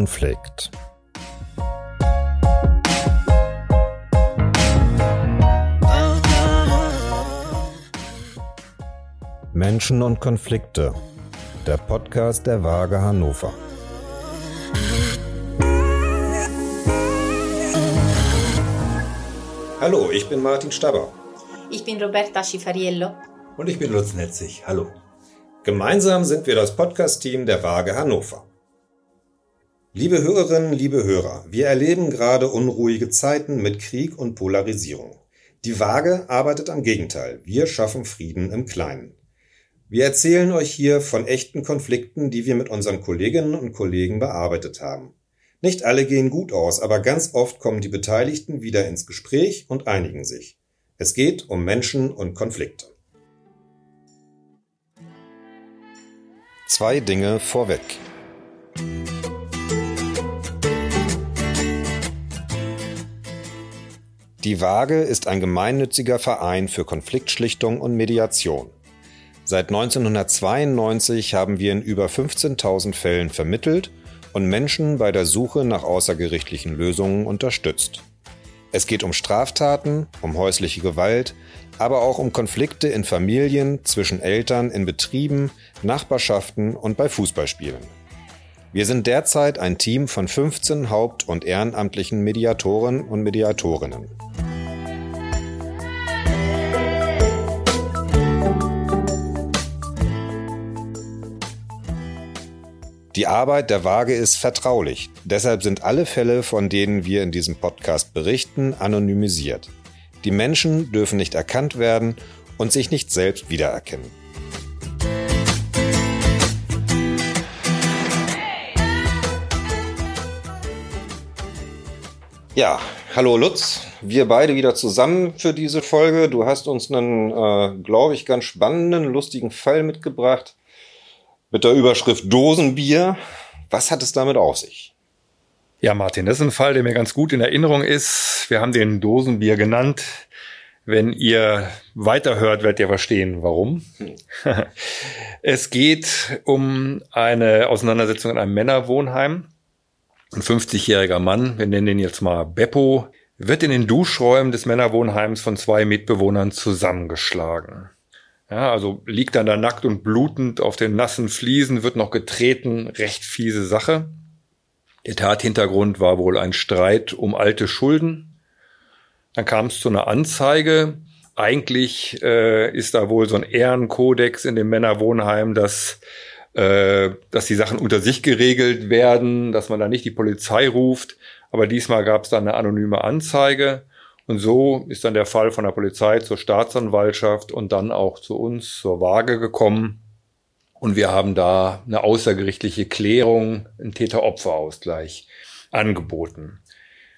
Konflikt. Menschen und Konflikte. Der Podcast der Waage Hannover. Hallo, ich bin Martin Staber. Ich bin Roberta Schifariello. Und ich bin Lutz Netzig. Hallo. Gemeinsam sind wir das Podcast-Team der Waage Hannover. Liebe Hörerinnen, liebe Hörer, wir erleben gerade unruhige Zeiten mit Krieg und Polarisierung. Die Waage arbeitet am Gegenteil. Wir schaffen Frieden im Kleinen. Wir erzählen euch hier von echten Konflikten, die wir mit unseren Kolleginnen und Kollegen bearbeitet haben. Nicht alle gehen gut aus, aber ganz oft kommen die Beteiligten wieder ins Gespräch und einigen sich. Es geht um Menschen und Konflikte. Zwei Dinge vorweg. Die Waage ist ein gemeinnütziger Verein für Konfliktschlichtung und Mediation. Seit 1992 haben wir in über 15.000 Fällen vermittelt und Menschen bei der Suche nach außergerichtlichen Lösungen unterstützt. Es geht um Straftaten, um häusliche Gewalt, aber auch um Konflikte in Familien, zwischen Eltern, in Betrieben, Nachbarschaften und bei Fußballspielen. Wir sind derzeit ein Team von 15 haupt- und ehrenamtlichen Mediatoren und Mediatorinnen. Die Arbeit der Waage ist vertraulich. Deshalb sind alle Fälle, von denen wir in diesem Podcast berichten, anonymisiert. Die Menschen dürfen nicht erkannt werden und sich nicht selbst wiedererkennen. Ja, hallo Lutz, wir beide wieder zusammen für diese Folge. Du hast uns einen, äh, glaube ich, ganz spannenden, lustigen Fall mitgebracht mit der Überschrift Dosenbier. Was hat es damit auf sich? Ja, Martin, das ist ein Fall, der mir ganz gut in Erinnerung ist. Wir haben den Dosenbier genannt. Wenn ihr weiterhört, werdet ihr verstehen, warum. es geht um eine Auseinandersetzung in einem Männerwohnheim. Ein 50-jähriger Mann, wir nennen ihn jetzt mal Beppo, wird in den Duschräumen des Männerwohnheims von zwei Mitbewohnern zusammengeschlagen. Ja, also liegt dann da nackt und blutend auf den nassen Fliesen, wird noch getreten, recht fiese Sache. Der Tathintergrund war wohl ein Streit um alte Schulden. Dann kam es zu einer Anzeige. Eigentlich äh, ist da wohl so ein Ehrenkodex in dem Männerwohnheim, dass, äh, dass die Sachen unter sich geregelt werden, dass man da nicht die Polizei ruft. Aber diesmal gab es dann eine anonyme Anzeige. Und so ist dann der Fall von der Polizei zur Staatsanwaltschaft und dann auch zu uns, zur Waage gekommen. Und wir haben da eine außergerichtliche Klärung, einen Täter-Opfer-Ausgleich angeboten.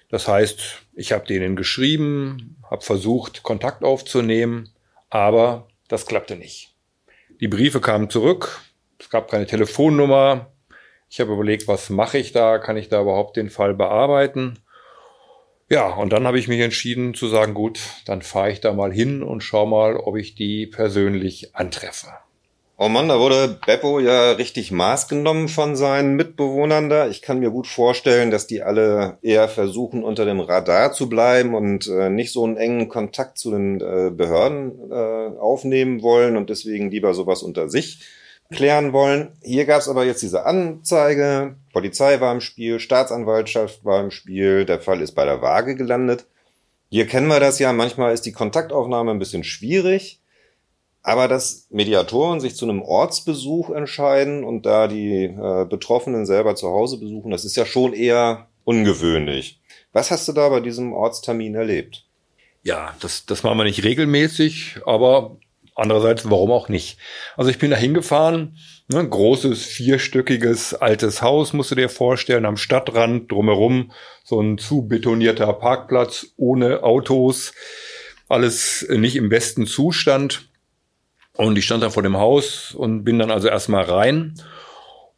Das heißt, ich habe denen geschrieben, habe versucht, Kontakt aufzunehmen, aber das klappte nicht. Die Briefe kamen zurück, es gab keine Telefonnummer. Ich habe überlegt, was mache ich da? Kann ich da überhaupt den Fall bearbeiten? Ja, und dann habe ich mich entschieden zu sagen, gut, dann fahre ich da mal hin und schau mal, ob ich die persönlich antreffe. Oh Mann, da wurde Beppo ja richtig Maß genommen von seinen Mitbewohnern da. Ich kann mir gut vorstellen, dass die alle eher versuchen, unter dem Radar zu bleiben und äh, nicht so einen engen Kontakt zu den äh, Behörden äh, aufnehmen wollen und deswegen lieber sowas unter sich klären wollen. Hier gab es aber jetzt diese Anzeige, Polizei war im Spiel, Staatsanwaltschaft war im Spiel, der Fall ist bei der Waage gelandet. Hier kennen wir das ja, manchmal ist die Kontaktaufnahme ein bisschen schwierig. Aber dass Mediatoren sich zu einem Ortsbesuch entscheiden und da die äh, Betroffenen selber zu Hause besuchen, das ist ja schon eher ungewöhnlich. Was hast du da bei diesem Ortstermin erlebt? Ja, das, das machen wir nicht regelmäßig, aber andererseits, warum auch nicht? Also ich bin da hingefahren, ne, großes, vierstöckiges, altes Haus, musst du dir vorstellen, am Stadtrand, drumherum, so ein zu betonierter Parkplatz ohne Autos, alles nicht im besten Zustand. Und ich stand da vor dem Haus und bin dann also erstmal rein.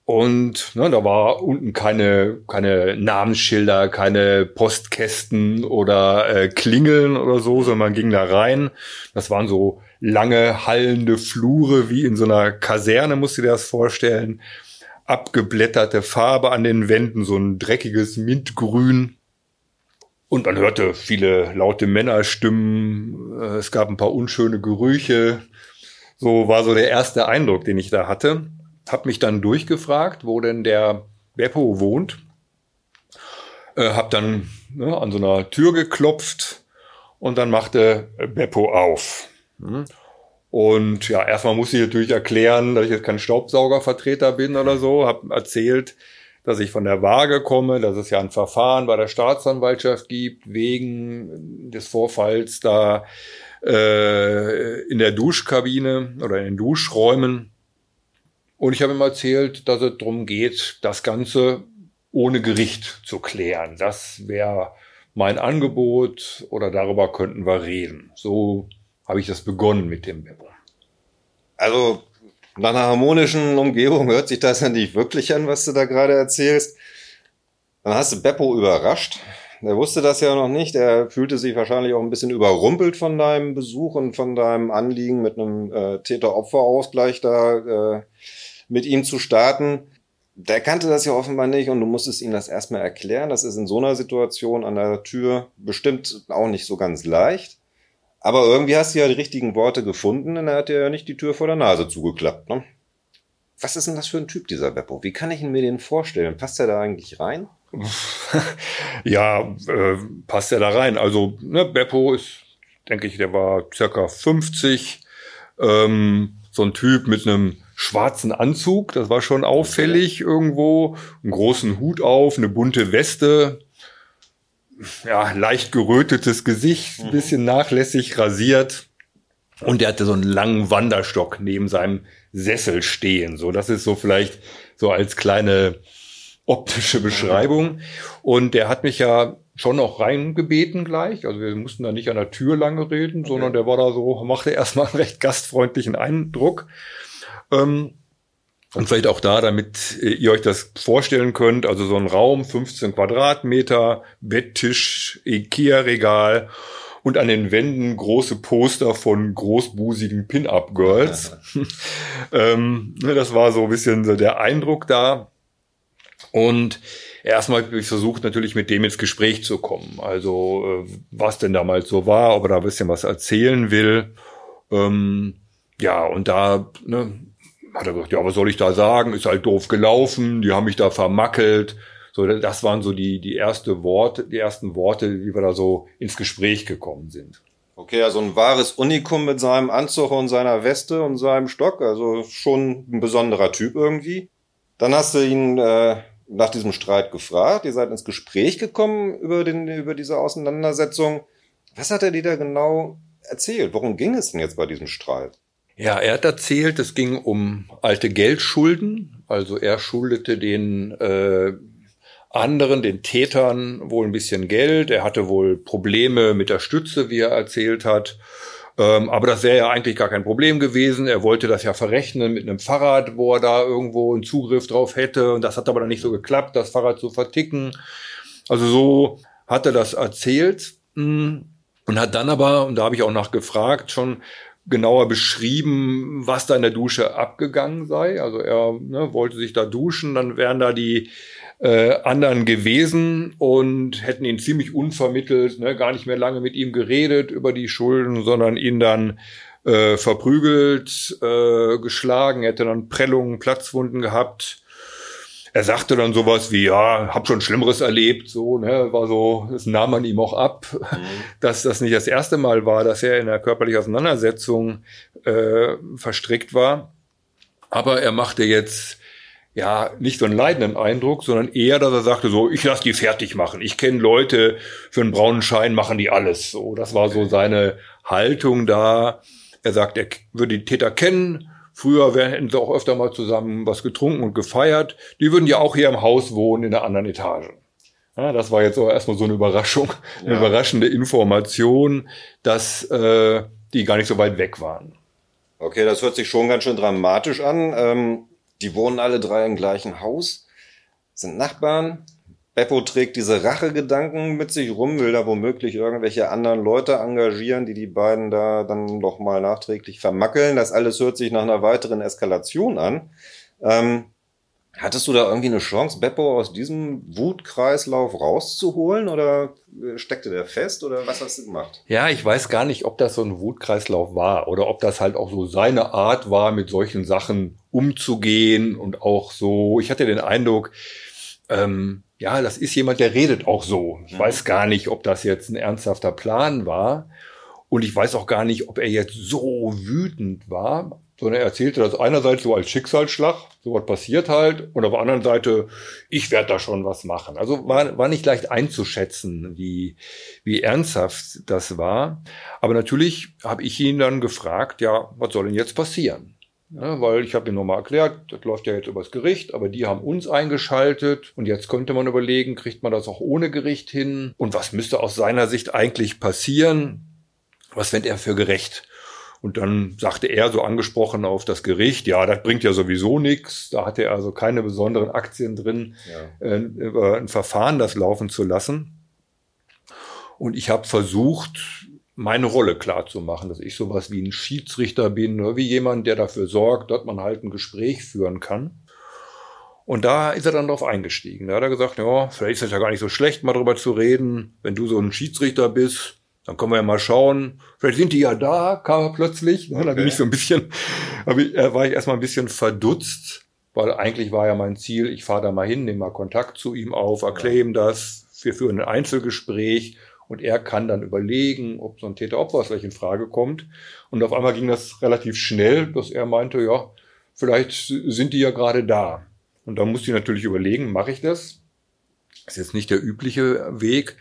Und ne, da war unten keine, keine Namensschilder, keine Postkästen oder äh, Klingeln oder so, sondern man ging da rein. Das waren so lange hallende Flure wie in so einer Kaserne, musst du dir das vorstellen. abgeblätterte Farbe an den Wänden, so ein dreckiges Mintgrün. Und man hörte viele laute Männerstimmen, äh, es gab ein paar unschöne Gerüche. So war so der erste Eindruck, den ich da hatte. Hab mich dann durchgefragt, wo denn der Beppo wohnt. Äh, hab dann ne, an so einer Tür geklopft und dann machte Beppo auf. Mhm. Und ja, erstmal muss ich natürlich erklären, dass ich jetzt kein Staubsaugervertreter bin oder so. Hab erzählt, dass ich von der Waage komme, dass es ja ein Verfahren bei der Staatsanwaltschaft gibt wegen des Vorfalls da äh, in der Duschkabine oder in den Duschräumen. Und ich habe ihm erzählt, dass es darum geht, das Ganze ohne Gericht zu klären. Das wäre mein Angebot oder darüber könnten wir reden. So habe ich das begonnen mit dem Beppo. Also nach einer harmonischen Umgebung hört sich das ja nicht wirklich an, was du da gerade erzählst. Dann hast du Beppo überrascht. Er wusste das ja noch nicht. Er fühlte sich wahrscheinlich auch ein bisschen überrumpelt von deinem Besuch und von deinem Anliegen, mit einem äh, Täter-Opfer-Ausgleich da äh, mit ihm zu starten. Der kannte das ja offenbar nicht und du musstest ihm das erstmal erklären. Das ist in so einer Situation an der Tür bestimmt auch nicht so ganz leicht. Aber irgendwie hast du ja die richtigen Worte gefunden und er hat dir ja nicht die Tür vor der Nase zugeklappt. Ne? Was ist denn das für ein Typ, dieser Beppo? Wie kann ich ihn mir den vorstellen? Passt er da eigentlich rein? ja, äh, passt er da rein. Also ne, Beppo ist, denke ich, der war circa 50. Ähm, so ein Typ mit einem schwarzen Anzug, das war schon auffällig irgendwo. Einen großen Hut auf, eine bunte Weste, ja, leicht gerötetes Gesicht, ein mhm. bisschen nachlässig rasiert. Und er hatte so einen langen Wanderstock neben seinem Sessel stehen. So, das ist so vielleicht so als kleine optische Beschreibung. Und der hat mich ja schon noch reingebeten gleich. Also wir mussten da nicht an der Tür lange reden, okay. sondern der war da so, machte erstmal einen recht gastfreundlichen Eindruck. Ähm, und vielleicht auch da, damit äh, ihr euch das vorstellen könnt, also so ein Raum, 15 Quadratmeter, Betttisch, Ikea-Regal und an den Wänden große Poster von großbusigen Pin-Up-Girls. ähm, ne, das war so ein bisschen so der Eindruck da. Und erstmal habe ich versucht, natürlich mit dem ins Gespräch zu kommen. Also, äh, was denn damals so war, ob er da ein bisschen was erzählen will. Ähm, ja, und da ne, hat er gesagt, ja, was soll ich da sagen? Ist halt doof gelaufen, die haben mich da vermackelt. So, das waren so die, die erste Worte, die ersten Worte, wie wir da so ins Gespräch gekommen sind. Okay, also ein wahres Unikum mit seinem Anzug und seiner Weste und seinem Stock, also schon ein besonderer Typ irgendwie. Dann hast du ihn äh, nach diesem Streit gefragt, ihr seid ins Gespräch gekommen über, den, über diese Auseinandersetzung. Was hat er dir da genau erzählt? Worum ging es denn jetzt bei diesem Streit? Ja, er hat erzählt, es ging um alte Geldschulden. Also er schuldete den äh, anderen, den Tätern, wohl ein bisschen Geld. Er hatte wohl Probleme mit der Stütze, wie er erzählt hat. Ähm, aber das wäre ja eigentlich gar kein Problem gewesen. Er wollte das ja verrechnen mit einem Fahrrad, wo er da irgendwo einen Zugriff drauf hätte. Und das hat aber dann nicht so geklappt, das Fahrrad zu verticken. Also so hat er das erzählt. Hm, und hat dann aber, und da habe ich auch nachgefragt, schon genauer beschrieben, was da in der Dusche abgegangen sei. Also er ne, wollte sich da duschen, dann wären da die äh, anderen gewesen und hätten ihn ziemlich unvermittelt, ne, gar nicht mehr lange mit ihm geredet über die Schulden, sondern ihn dann äh, verprügelt, äh, geschlagen, er hätte dann Prellungen, Platzwunden gehabt er sagte dann sowas wie, ja, hab schon Schlimmeres erlebt, so, ne, war so, das nahm man ihm auch ab, mhm. dass das nicht das erste Mal war, dass er in einer körperlichen Auseinandersetzung äh, verstrickt war. Aber er machte jetzt ja nicht so einen leidenden Eindruck, sondern eher, dass er sagte so, ich lass die fertig machen. Ich kenne Leute, für einen braunen Schein machen die alles. So, das war so seine Haltung da. Er sagt, er würde die Täter kennen Früher hätten sie auch öfter mal zusammen was getrunken und gefeiert. Die würden ja auch hier im Haus wohnen in der anderen Etage. Ja, das war jetzt auch erstmal so eine Überraschung, eine ja. überraschende Information, dass äh, die gar nicht so weit weg waren. Okay, das hört sich schon ganz schön dramatisch an. Ähm, die wohnen alle drei im gleichen Haus, sind Nachbarn. Beppo trägt diese Rachegedanken mit sich rum, will da womöglich irgendwelche anderen Leute engagieren, die die beiden da dann noch mal nachträglich vermackeln. Das alles hört sich nach einer weiteren Eskalation an. Ähm, Hattest du da irgendwie eine Chance, Beppo aus diesem Wutkreislauf rauszuholen oder äh, steckte der fest oder was hast du gemacht? Ja, ich weiß gar nicht, ob das so ein Wutkreislauf war oder ob das halt auch so seine Art war, mit solchen Sachen umzugehen und auch so. Ich hatte den Eindruck, ähm, ja, das ist jemand, der redet auch so. Ich mhm. weiß gar nicht, ob das jetzt ein ernsthafter Plan war. Und ich weiß auch gar nicht, ob er jetzt so wütend war, sondern er erzählte das einerseits so als Schicksalsschlag, so was passiert halt, und auf der anderen Seite, ich werde da schon was machen. Also war, war nicht leicht einzuschätzen, wie, wie ernsthaft das war. Aber natürlich habe ich ihn dann gefragt, ja, was soll denn jetzt passieren? Ja, weil ich habe ihm nochmal erklärt, das läuft ja jetzt übers Gericht, aber die haben uns eingeschaltet und jetzt könnte man überlegen, kriegt man das auch ohne Gericht hin? Und was müsste aus seiner Sicht eigentlich passieren? Was fände er für gerecht? Und dann sagte er so angesprochen auf das Gericht, ja, das bringt ja sowieso nichts. Da hatte er also keine besonderen Aktien drin, ja. äh, über ein Verfahren das laufen zu lassen. Und ich habe versucht, meine Rolle klar zu machen, dass ich sowas wie ein Schiedsrichter bin oder wie jemand, der dafür sorgt, dass man halt ein Gespräch führen kann. Und da ist er dann drauf eingestiegen. Da hat er gesagt, ja, vielleicht ist es ja gar nicht so schlecht, mal drüber zu reden. Wenn du so ein Schiedsrichter bist, dann können wir ja mal schauen. Vielleicht sind die ja da, kam er plötzlich. Okay. Da bin ich so ein bisschen, äh, war ich erstmal ein bisschen verdutzt, weil eigentlich war ja mein Ziel, ich fahre da mal hin, nehme mal Kontakt zu ihm auf, erkläre ihm das, wir führen ein Einzelgespräch und er kann dann überlegen, ob so ein Täter-Opfer in Frage kommt. Und auf einmal ging das relativ schnell, dass er meinte, ja, vielleicht sind die ja gerade da. Und da musste ich natürlich überlegen, mache ich das? Das ist jetzt nicht der übliche Weg,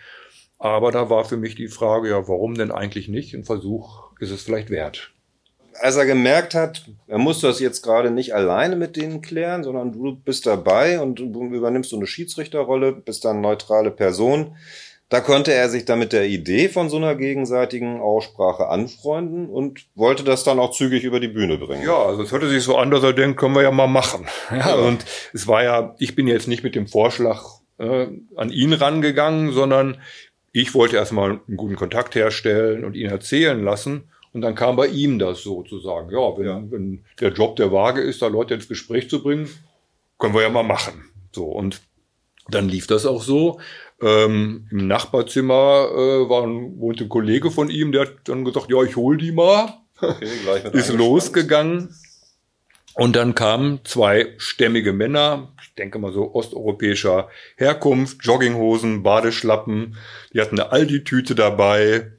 aber da war für mich die Frage, ja, warum denn eigentlich nicht? Ein Versuch ist es vielleicht wert. Als er gemerkt hat, er muss das jetzt gerade nicht alleine mit denen klären, sondern du bist dabei und du übernimmst so eine Schiedsrichterrolle, bist dann neutrale Person, da konnte er sich dann mit der Idee von so einer gegenseitigen Aussprache anfreunden und wollte das dann auch zügig über die Bühne bringen. Ja, also es hörte sich so an, dass er denkt, können wir ja mal machen. Ja, ja. Und es war ja, ich bin jetzt nicht mit dem Vorschlag äh, an ihn rangegangen, sondern ich wollte erstmal einen guten Kontakt herstellen und ihn erzählen lassen. Und dann kam bei ihm das sozusagen. Ja, wenn, ja. wenn der Job der Waage ist, da Leute ins Gespräch zu bringen, können wir ja mal machen. So. Und dann lief das auch so. Ähm, Im Nachbarzimmer äh, war ein, wohnte ein Kollege von ihm, der hat dann gesagt, ja, ich hol die mal. Okay, ist losgegangen. Und dann kamen zwei stämmige Männer, ich denke mal so osteuropäischer Herkunft, Jogginghosen, Badeschlappen, die hatten eine Aldi-Tüte dabei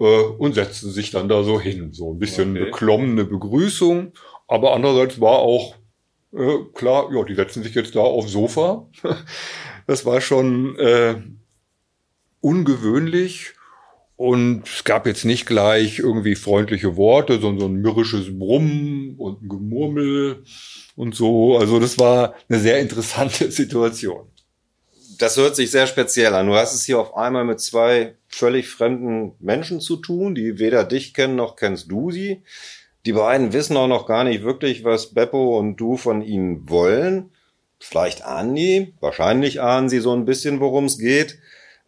äh, und setzten sich dann da so hin. So ein bisschen okay. beklommene Begrüßung, aber andererseits war auch äh, klar, ja, die setzen sich jetzt da aufs Sofa. Das war schon äh, ungewöhnlich. Und es gab jetzt nicht gleich irgendwie freundliche Worte, sondern so ein mürrisches Brummen und ein Gemurmel und so. Also das war eine sehr interessante Situation. Das hört sich sehr speziell an. Du hast es hier auf einmal mit zwei völlig fremden Menschen zu tun, die weder dich kennen noch kennst du sie. Die beiden wissen auch noch gar nicht wirklich, was Beppo und du von ihnen wollen. Vielleicht ahnen die, wahrscheinlich ahnen sie so ein bisschen, worum es geht.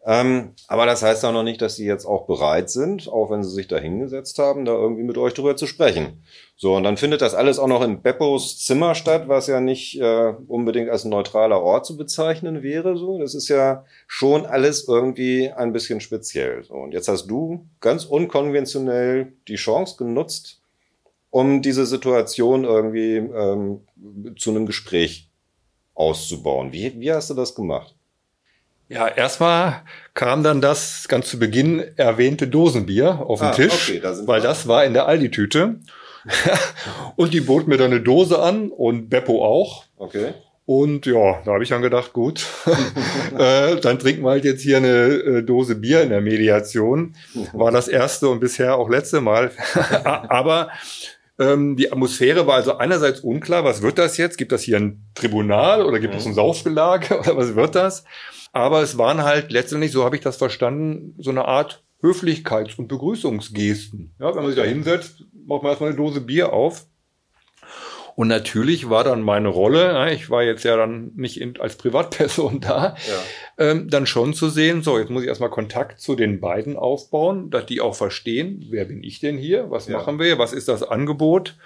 Ähm, aber das heißt auch noch nicht, dass sie jetzt auch bereit sind, auch wenn sie sich da hingesetzt haben, da irgendwie mit euch drüber zu sprechen. So, und dann findet das alles auch noch in Beppos Zimmer statt, was ja nicht äh, unbedingt als neutraler Ort zu bezeichnen wäre. So, das ist ja schon alles irgendwie ein bisschen speziell. So, und jetzt hast du ganz unkonventionell die Chance genutzt, um diese Situation irgendwie ähm, zu einem Gespräch auszubauen. Wie, wie hast du das gemacht? Ja, erstmal kam dann das ganz zu Beginn erwähnte Dosenbier auf den ah, Tisch, okay, da weil wir. das war in der Aldi-Tüte. und die bot mir dann eine Dose an und Beppo auch. Okay. Und ja, da habe ich dann gedacht, gut, äh, dann trinken wir halt jetzt hier eine äh, Dose Bier in der Mediation. War das erste und bisher auch letzte Mal. Aber ähm, die Atmosphäre war also einerseits unklar, was wird das jetzt? Gibt das hier ein Tribunal oder gibt es ein Saufgelage oder was wird das? Aber es waren halt letztendlich, so habe ich das verstanden, so eine Art Höflichkeits- und Begrüßungsgesten. Ja, wenn man sich da hinsetzt, macht man erstmal eine Dose Bier auf und natürlich war dann meine Rolle, ich war jetzt ja dann nicht in, als Privatperson da, ja. ähm, dann schon zu sehen, so, jetzt muss ich erstmal Kontakt zu den beiden aufbauen, dass die auch verstehen, wer bin ich denn hier, was ja. machen wir, was ist das Angebot.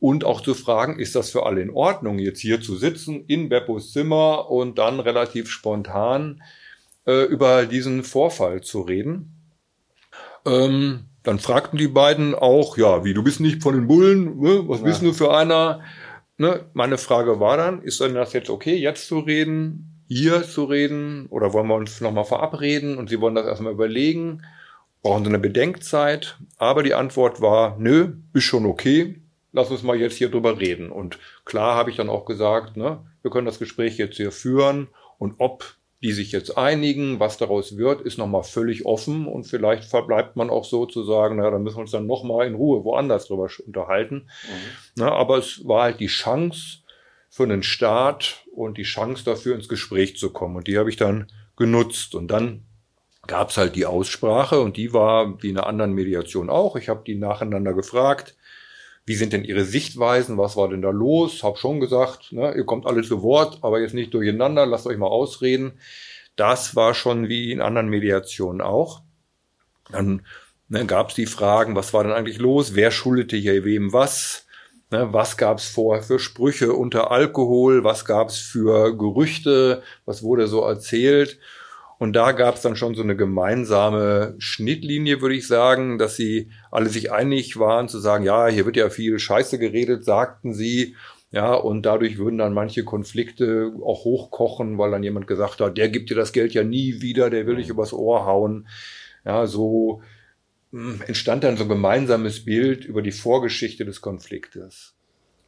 und auch zu fragen, ist das für alle in Ordnung, jetzt hier zu sitzen in Beppos Zimmer und dann relativ spontan äh, über diesen Vorfall zu reden. Ähm, dann fragten die beiden auch, ja, wie, du bist nicht von den Bullen, ne? was ja. bist du für einer? Ne? Meine Frage war dann, ist denn das jetzt okay, jetzt zu reden, hier zu reden oder wollen wir uns nochmal verabreden und sie wollen das erstmal überlegen, brauchen sie eine Bedenkzeit, aber die Antwort war, nö, ist schon okay, lass uns mal jetzt hier drüber reden. Und klar habe ich dann auch gesagt, ne, wir können das Gespräch jetzt hier führen und ob die sich jetzt einigen, was daraus wird, ist nochmal völlig offen und vielleicht verbleibt man auch so zu sagen, naja, dann müssen wir uns dann nochmal in Ruhe woanders drüber unterhalten. Mhm. Na, aber es war halt die Chance für einen Staat und die Chance dafür ins Gespräch zu kommen und die habe ich dann genutzt und dann gab es halt die Aussprache und die war wie in einer anderen Mediation auch. Ich habe die nacheinander gefragt, wie sind denn Ihre Sichtweisen, was war denn da los? Hab schon gesagt, ne, ihr kommt alle zu Wort, aber jetzt nicht durcheinander, lasst euch mal ausreden. Das war schon wie in anderen Mediationen auch. Dann ne, gab es die Fragen, was war denn eigentlich los? Wer schuldete hier wem was? Ne, was gab es vorher für Sprüche unter Alkohol? Was gab es für Gerüchte? Was wurde so erzählt? Und da gab es dann schon so eine gemeinsame Schnittlinie, würde ich sagen, dass sie alle sich einig waren zu sagen, ja, hier wird ja viel Scheiße geredet, sagten sie. Ja, und dadurch würden dann manche Konflikte auch hochkochen, weil dann jemand gesagt hat, der gibt dir das Geld ja nie wieder, der will dich übers Ohr hauen. Ja, so hm, entstand dann so ein gemeinsames Bild über die Vorgeschichte des Konfliktes.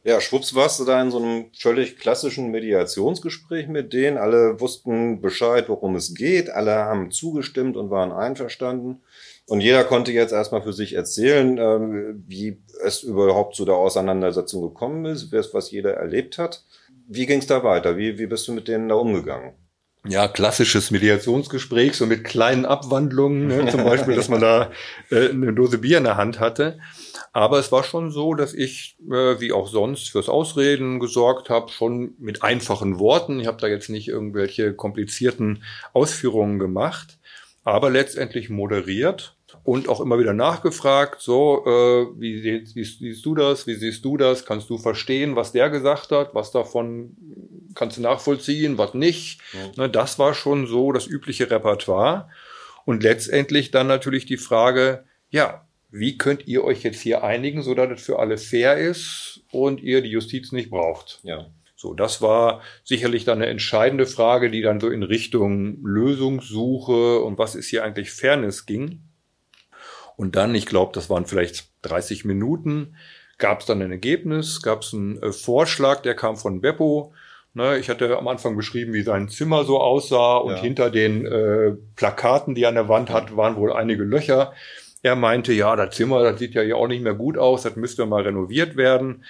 Ja, schwupps warst du da in so einem völlig klassischen Mediationsgespräch mit denen. Alle wussten Bescheid, worum es geht. Alle haben zugestimmt und waren einverstanden. Und jeder konnte jetzt erstmal für sich erzählen, ähm, wie es überhaupt zu der Auseinandersetzung gekommen ist, was jeder erlebt hat. Wie ging es da weiter? Wie, wie bist du mit denen da umgegangen? Ja, klassisches Mediationsgespräch, so mit kleinen Abwandlungen, ne? zum Beispiel, dass man da äh, eine Dose Bier in der Hand hatte. Aber es war schon so, dass ich, äh, wie auch sonst, fürs Ausreden gesorgt habe, schon mit einfachen Worten. Ich habe da jetzt nicht irgendwelche komplizierten Ausführungen gemacht, aber letztendlich moderiert und auch immer wieder nachgefragt, so, äh, wie, wie, wie siehst du das, wie siehst du das, kannst du verstehen, was der gesagt hat, was davon kannst du nachvollziehen, was nicht. Ja. Ne, das war schon so das übliche Repertoire. Und letztendlich dann natürlich die Frage, ja, wie könnt ihr euch jetzt hier einigen, so dass es für alle fair ist und ihr die Justiz nicht braucht? Ja. So, das war sicherlich dann eine entscheidende Frage, die dann so in Richtung Lösungssuche und was ist hier eigentlich Fairness ging. Und dann, ich glaube, das waren vielleicht 30 Minuten, gab es dann ein Ergebnis, gab es einen äh, Vorschlag, der kam von Beppo. Ne, ich hatte am Anfang beschrieben, wie sein Zimmer so aussah und ja. hinter den äh, Plakaten, die er an der Wand hat, waren wohl einige Löcher. Er meinte, ja, das Zimmer, das sieht ja hier auch nicht mehr gut aus, das müsste mal renoviert werden.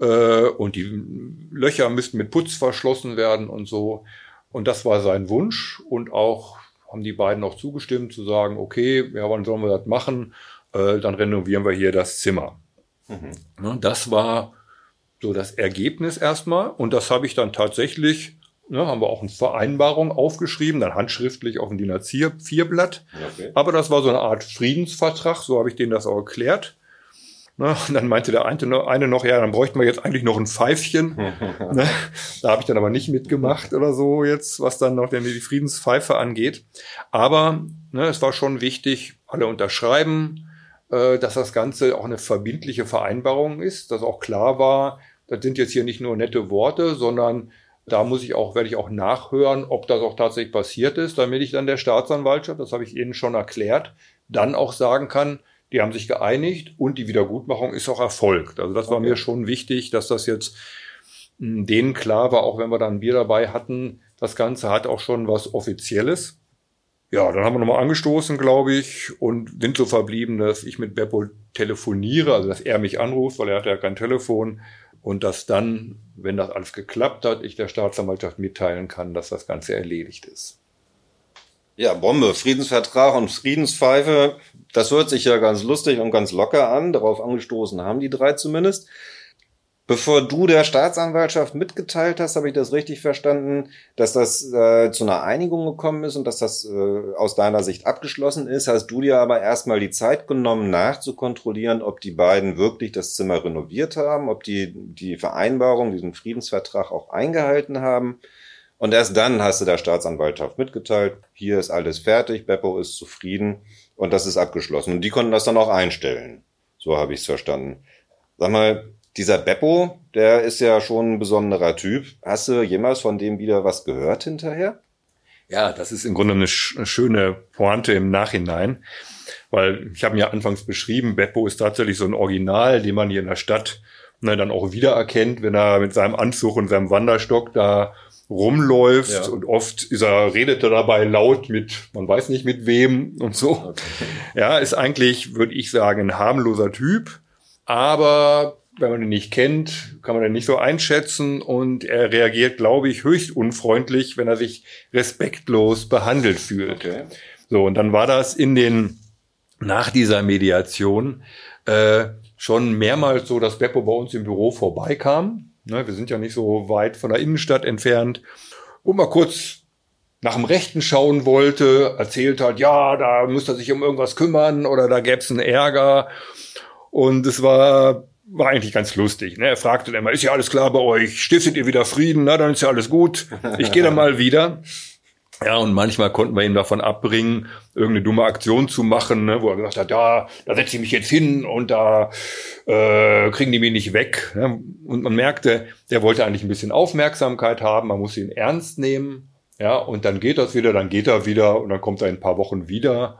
Äh, und die Löcher müssten mit Putz verschlossen werden und so. Und das war sein Wunsch. Und auch haben die beiden auch zugestimmt, zu sagen, okay, ja, wann sollen wir das machen? Äh, dann renovieren wir hier das Zimmer. Mhm. Ne, das war so das Ergebnis erstmal. Und das habe ich dann tatsächlich Ne, haben wir auch eine Vereinbarung aufgeschrieben, dann handschriftlich auf dem DIN A4-Blatt. Okay. Aber das war so eine Art Friedensvertrag, so habe ich denen das auch erklärt. Ne, und dann meinte der eine, eine noch, ja, dann bräuchten wir jetzt eigentlich noch ein Pfeifchen. ne, da habe ich dann aber nicht mitgemacht oder so jetzt, was dann noch die Friedenspfeife angeht. Aber ne, es war schon wichtig, alle unterschreiben, äh, dass das Ganze auch eine verbindliche Vereinbarung ist, dass auch klar war, das sind jetzt hier nicht nur nette Worte, sondern da muss ich auch, werde ich auch nachhören, ob das auch tatsächlich passiert ist, damit ich dann der Staatsanwaltschaft, das habe ich Ihnen schon erklärt, dann auch sagen kann, die haben sich geeinigt und die Wiedergutmachung ist auch erfolgt. Also das okay. war mir schon wichtig, dass das jetzt hm, denen klar war, auch wenn wir dann ein Bier dabei hatten, das Ganze hat auch schon was Offizielles. Ja, dann haben wir nochmal angestoßen, glaube ich, und sind so verblieben, dass ich mit Beppo telefoniere, also dass er mich anruft, weil er hat ja kein Telefon und dass dann, wenn das alles geklappt hat, ich der Staatsanwaltschaft mitteilen kann, dass das Ganze erledigt ist. Ja, Bombe, Friedensvertrag und Friedenspfeife, das hört sich ja ganz lustig und ganz locker an. Darauf angestoßen haben die drei zumindest. Bevor du der Staatsanwaltschaft mitgeteilt hast, habe ich das richtig verstanden, dass das äh, zu einer Einigung gekommen ist und dass das äh, aus deiner Sicht abgeschlossen ist. Hast du dir aber erstmal die Zeit genommen, nachzukontrollieren, ob die beiden wirklich das Zimmer renoviert haben, ob die die Vereinbarung, diesen Friedensvertrag auch eingehalten haben. Und erst dann hast du der Staatsanwaltschaft mitgeteilt, hier ist alles fertig, Beppo ist zufrieden und das ist abgeschlossen. Und die konnten das dann auch einstellen. So habe ich es verstanden. Sag mal, dieser Beppo, der ist ja schon ein besonderer Typ. Hast du jemals von dem wieder was gehört hinterher? Ja, das ist im Grunde eine, eine schöne Pointe im Nachhinein, weil ich habe mir anfangs beschrieben, Beppo ist tatsächlich so ein Original, den man hier in der Stadt ne, dann auch wiedererkennt, wenn er mit seinem Anzug und seinem Wanderstock da rumläuft ja. und oft ist er, redet er dabei laut mit, man weiß nicht mit wem und so. Okay. Ja, ist eigentlich, würde ich sagen, ein harmloser Typ, aber wenn man ihn nicht kennt, kann man ihn nicht so einschätzen und er reagiert, glaube ich, höchst unfreundlich, wenn er sich respektlos behandelt fühlt. Okay. So, und dann war das in den, nach dieser Mediation, äh, schon mehrmals so, dass Beppo bei uns im Büro vorbeikam. Ne, wir sind ja nicht so weit von der Innenstadt entfernt. Und mal kurz nach dem Rechten schauen wollte, erzählt hat, ja, da müsste er sich um irgendwas kümmern oder da gäbe es einen Ärger. Und es war war eigentlich ganz lustig. Ne? Er fragte dann immer, ist ja alles klar bei euch? Stiftet ihr wieder Frieden? Na, dann ist ja alles gut. Ich gehe dann mal wieder. Ja, und manchmal konnten wir ihn davon abbringen, irgendeine dumme Aktion zu machen, ne, wo er gesagt hat, ja, da setze ich mich jetzt hin und da äh, kriegen die mich nicht weg. Ne? Und man merkte, der wollte eigentlich ein bisschen Aufmerksamkeit haben, man muss ihn ernst nehmen. Ja, und dann geht das wieder, dann geht er wieder und dann kommt er in ein paar Wochen wieder.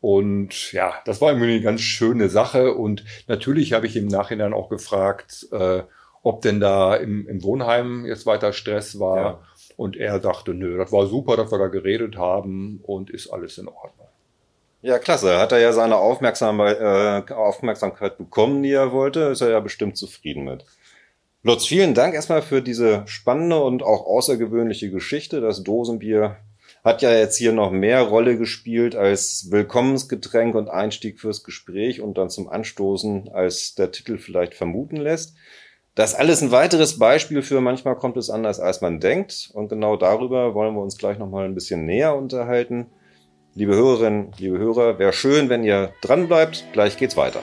Und ja, das war irgendwie eine ganz schöne Sache. Und natürlich habe ich im Nachhinein auch gefragt, äh, ob denn da im, im Wohnheim jetzt weiter Stress war. Ja. Und er dachte, nö, das war super, dass wir da geredet haben und ist alles in Ordnung. Ja, klasse. Hat er ja seine Aufmerksamkeit, äh, Aufmerksamkeit bekommen, die er wollte, ist er ja bestimmt zufrieden mit. Lutz, vielen Dank erstmal für diese spannende und auch außergewöhnliche Geschichte. Das Dosenbier hat ja jetzt hier noch mehr Rolle gespielt als Willkommensgetränk und Einstieg fürs Gespräch und dann zum Anstoßen, als der Titel vielleicht vermuten lässt. Das alles ein weiteres Beispiel für manchmal kommt es anders, als man denkt. Und genau darüber wollen wir uns gleich nochmal ein bisschen näher unterhalten. Liebe Hörerinnen, liebe Hörer, wäre schön, wenn ihr dran bleibt. Gleich geht's weiter.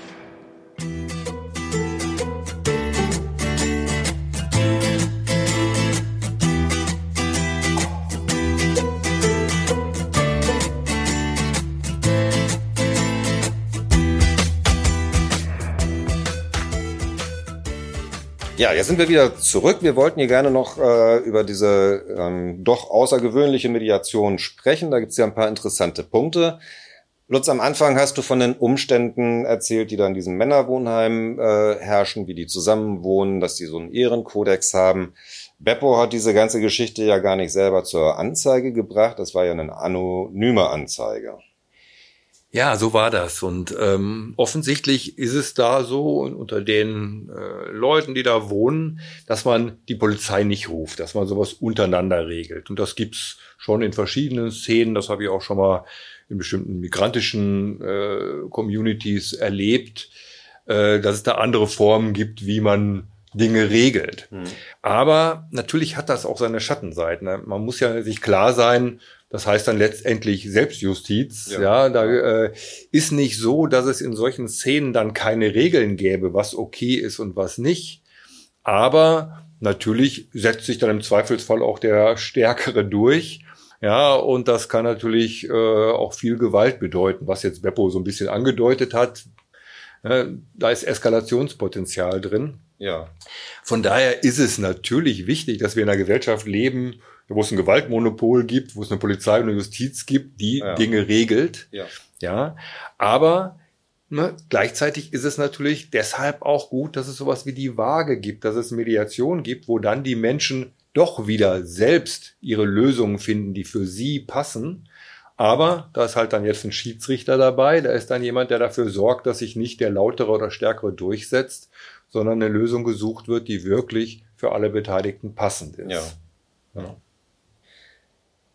Ja, jetzt sind wir wieder zurück. Wir wollten hier gerne noch äh, über diese ähm, doch außergewöhnliche Mediation sprechen. Da gibt es ja ein paar interessante Punkte. Lutz, am Anfang hast du von den Umständen erzählt, die da in diesem Männerwohnheim äh, herrschen, wie die zusammenwohnen, dass die so einen Ehrenkodex haben. Beppo hat diese ganze Geschichte ja gar nicht selber zur Anzeige gebracht. Das war ja eine anonyme Anzeige. Ja, so war das. Und ähm, offensichtlich ist es da so unter den äh, Leuten, die da wohnen, dass man die Polizei nicht ruft, dass man sowas untereinander regelt. Und das gibt's schon in verschiedenen Szenen. Das habe ich auch schon mal in bestimmten migrantischen äh, Communities erlebt, äh, dass es da andere Formen gibt, wie man Dinge regelt. Hm. Aber natürlich hat das auch seine Schattenseiten. Ne? Man muss ja sich klar sein, das heißt dann letztendlich Selbstjustiz. Ja, ja da äh, ist nicht so, dass es in solchen Szenen dann keine Regeln gäbe, was okay ist und was nicht. Aber natürlich setzt sich dann im Zweifelsfall auch der Stärkere durch. Ja, und das kann natürlich äh, auch viel Gewalt bedeuten, was jetzt Beppo so ein bisschen angedeutet hat. Äh, da ist Eskalationspotenzial drin. Ja. Von daher ist es natürlich wichtig, dass wir in einer Gesellschaft leben, wo es ein Gewaltmonopol gibt, wo es eine Polizei und eine Justiz gibt, die ja. Dinge regelt. Ja. ja. Aber ne, gleichzeitig ist es natürlich deshalb auch gut, dass es sowas wie die Waage gibt, dass es Mediation gibt, wo dann die Menschen doch wieder selbst ihre Lösungen finden, die für sie passen. Aber da ist halt dann jetzt ein Schiedsrichter dabei, da ist dann jemand, der dafür sorgt, dass sich nicht der lautere oder stärkere durchsetzt, sondern eine Lösung gesucht wird, die wirklich für alle Beteiligten passend ist. Ja. ja.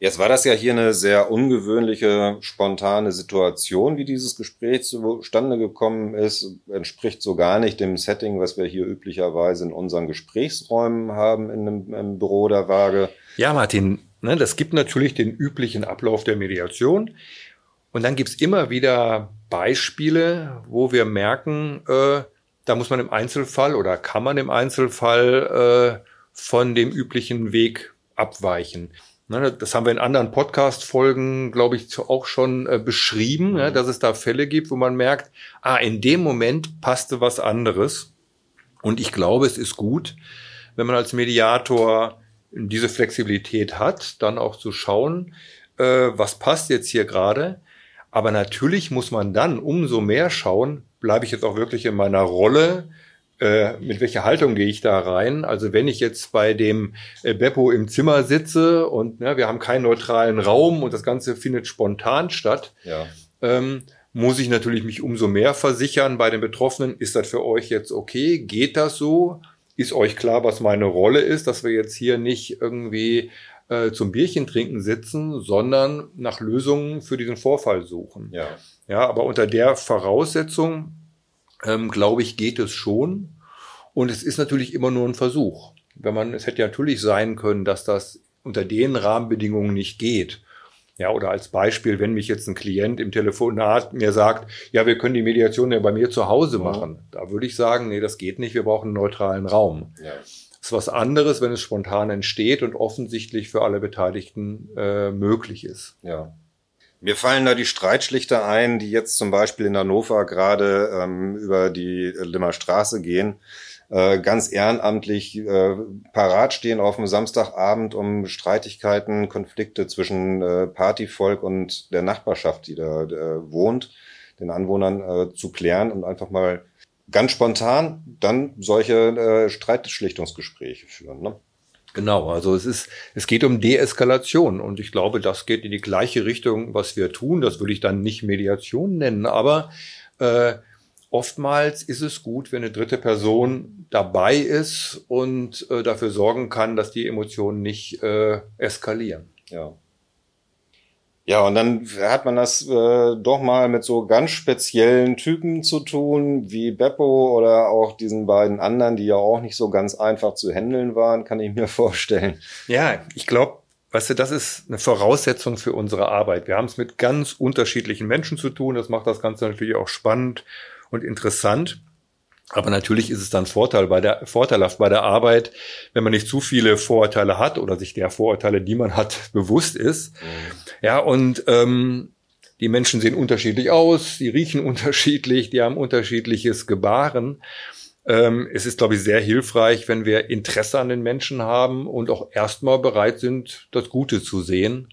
Jetzt war das ja hier eine sehr ungewöhnliche, spontane Situation, wie dieses Gespräch zustande gekommen ist. Entspricht so gar nicht dem Setting, was wir hier üblicherweise in unseren Gesprächsräumen haben in einem, im Büro der Waage. Ja, Martin, ne, das gibt natürlich den üblichen Ablauf der Mediation. Und dann gibt's immer wieder Beispiele, wo wir merken, äh, da muss man im Einzelfall oder kann man im Einzelfall äh, von dem üblichen Weg abweichen. Ne, das haben wir in anderen Podcast-Folgen, glaube ich, auch schon äh, beschrieben, ne, dass es da Fälle gibt, wo man merkt, ah, in dem Moment passte was anderes. Und ich glaube, es ist gut, wenn man als Mediator diese Flexibilität hat, dann auch zu schauen, äh, was passt jetzt hier gerade. Aber natürlich muss man dann umso mehr schauen, bleibe ich jetzt auch wirklich in meiner Rolle, äh, mit welcher Haltung gehe ich da rein? Also wenn ich jetzt bei dem äh, Beppo im Zimmer sitze und ne, wir haben keinen neutralen Raum und das Ganze findet spontan statt, ja. ähm, muss ich natürlich mich umso mehr versichern bei den Betroffenen. Ist das für euch jetzt okay? Geht das so? Ist euch klar, was meine Rolle ist, dass wir jetzt hier nicht irgendwie äh, zum Bierchen trinken sitzen, sondern nach Lösungen für diesen Vorfall suchen. Ja, ja aber unter der Voraussetzung ähm, glaube ich, geht es schon. Und es ist natürlich immer nur ein Versuch. Wenn man, es hätte ja natürlich sein können, dass das unter den Rahmenbedingungen nicht geht. Ja, oder als Beispiel, wenn mich jetzt ein Klient im Telefonat mir sagt, ja, wir können die Mediation ja bei mir zu Hause machen. Da würde ich sagen, nee, das geht nicht, wir brauchen einen neutralen Raum. Ja. Das ist was anderes, wenn es spontan entsteht und offensichtlich für alle Beteiligten äh, möglich ist. Ja. Mir fallen da die Streitschlichter ein, die jetzt zum Beispiel in Hannover gerade ähm, über die Limmer Straße gehen, äh, ganz ehrenamtlich äh, parat stehen auf dem Samstagabend, um Streitigkeiten, Konflikte zwischen äh, Partyvolk und der Nachbarschaft, die da äh, wohnt, den Anwohnern äh, zu klären und einfach mal ganz spontan dann solche äh, Streitschlichtungsgespräche führen. Ne? Genau, also es ist, es geht um Deeskalation und ich glaube, das geht in die gleiche Richtung, was wir tun. Das würde ich dann nicht Mediation nennen, aber äh, oftmals ist es gut, wenn eine dritte Person dabei ist und äh, dafür sorgen kann, dass die Emotionen nicht äh, eskalieren. Ja. Ja, und dann hat man das äh, doch mal mit so ganz speziellen Typen zu tun, wie Beppo oder auch diesen beiden anderen, die ja auch nicht so ganz einfach zu handeln waren, kann ich mir vorstellen. Ja, ich glaube, weißt du, das ist eine Voraussetzung für unsere Arbeit. Wir haben es mit ganz unterschiedlichen Menschen zu tun. Das macht das Ganze natürlich auch spannend und interessant. Aber natürlich ist es dann Vorteil bei der, vorteilhaft bei der Arbeit, wenn man nicht zu viele Vorurteile hat oder sich der Vorurteile, die man hat, bewusst ist. Mhm. Ja, und ähm, die Menschen sehen unterschiedlich aus, die riechen unterschiedlich, die haben unterschiedliches Gebaren. Ähm, es ist, glaube ich, sehr hilfreich, wenn wir Interesse an den Menschen haben und auch erstmal bereit sind, das Gute zu sehen.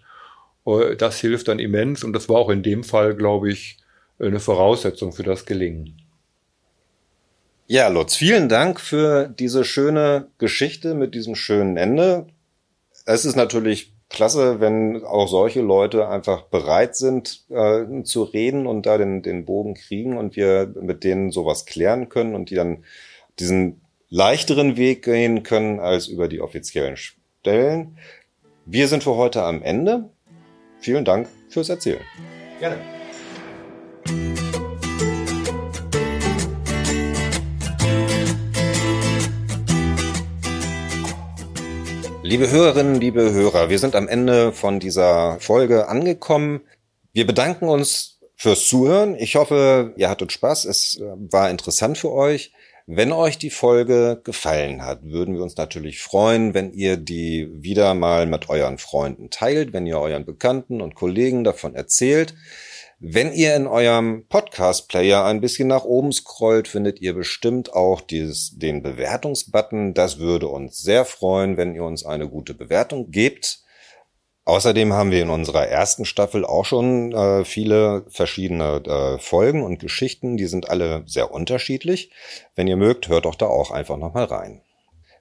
Äh, das hilft dann immens und das war auch in dem Fall, glaube ich, eine Voraussetzung für das Gelingen. Ja, Lutz, vielen Dank für diese schöne Geschichte mit diesem schönen Ende. Es ist natürlich klasse, wenn auch solche Leute einfach bereit sind äh, zu reden und da den, den Bogen kriegen und wir mit denen sowas klären können und die dann diesen leichteren Weg gehen können als über die offiziellen Stellen. Wir sind für heute am Ende. Vielen Dank fürs Erzählen. Gerne. Liebe Hörerinnen, liebe Hörer, wir sind am Ende von dieser Folge angekommen. Wir bedanken uns fürs Zuhören. Ich hoffe, ihr hattet Spaß. Es äh, war interessant für euch. Wenn euch die Folge gefallen hat, würden wir uns natürlich freuen, wenn ihr die wieder mal mit euren Freunden teilt, wenn ihr euren Bekannten und Kollegen davon erzählt. Wenn ihr in eurem Podcast-Player ein bisschen nach oben scrollt, findet ihr bestimmt auch dieses, den Bewertungsbutton. Das würde uns sehr freuen, wenn ihr uns eine gute Bewertung gebt. Außerdem haben wir in unserer ersten Staffel auch schon äh, viele verschiedene äh, Folgen und Geschichten. Die sind alle sehr unterschiedlich. Wenn ihr mögt, hört doch da auch einfach nochmal rein.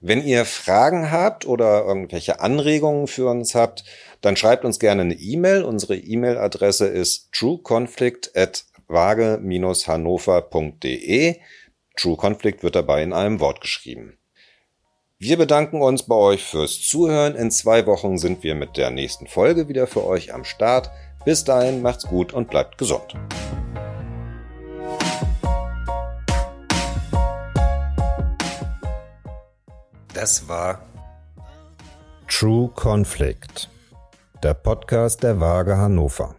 Wenn ihr Fragen habt oder irgendwelche Anregungen für uns habt, dann schreibt uns gerne eine E-Mail. Unsere E-Mail-Adresse ist trueconflict at hannoverde True Conflict wird dabei in einem Wort geschrieben. Wir bedanken uns bei euch fürs Zuhören. In zwei Wochen sind wir mit der nächsten Folge wieder für euch am Start. Bis dahin macht's gut und bleibt gesund. Das war True Conflict, der Podcast der Waage Hannover.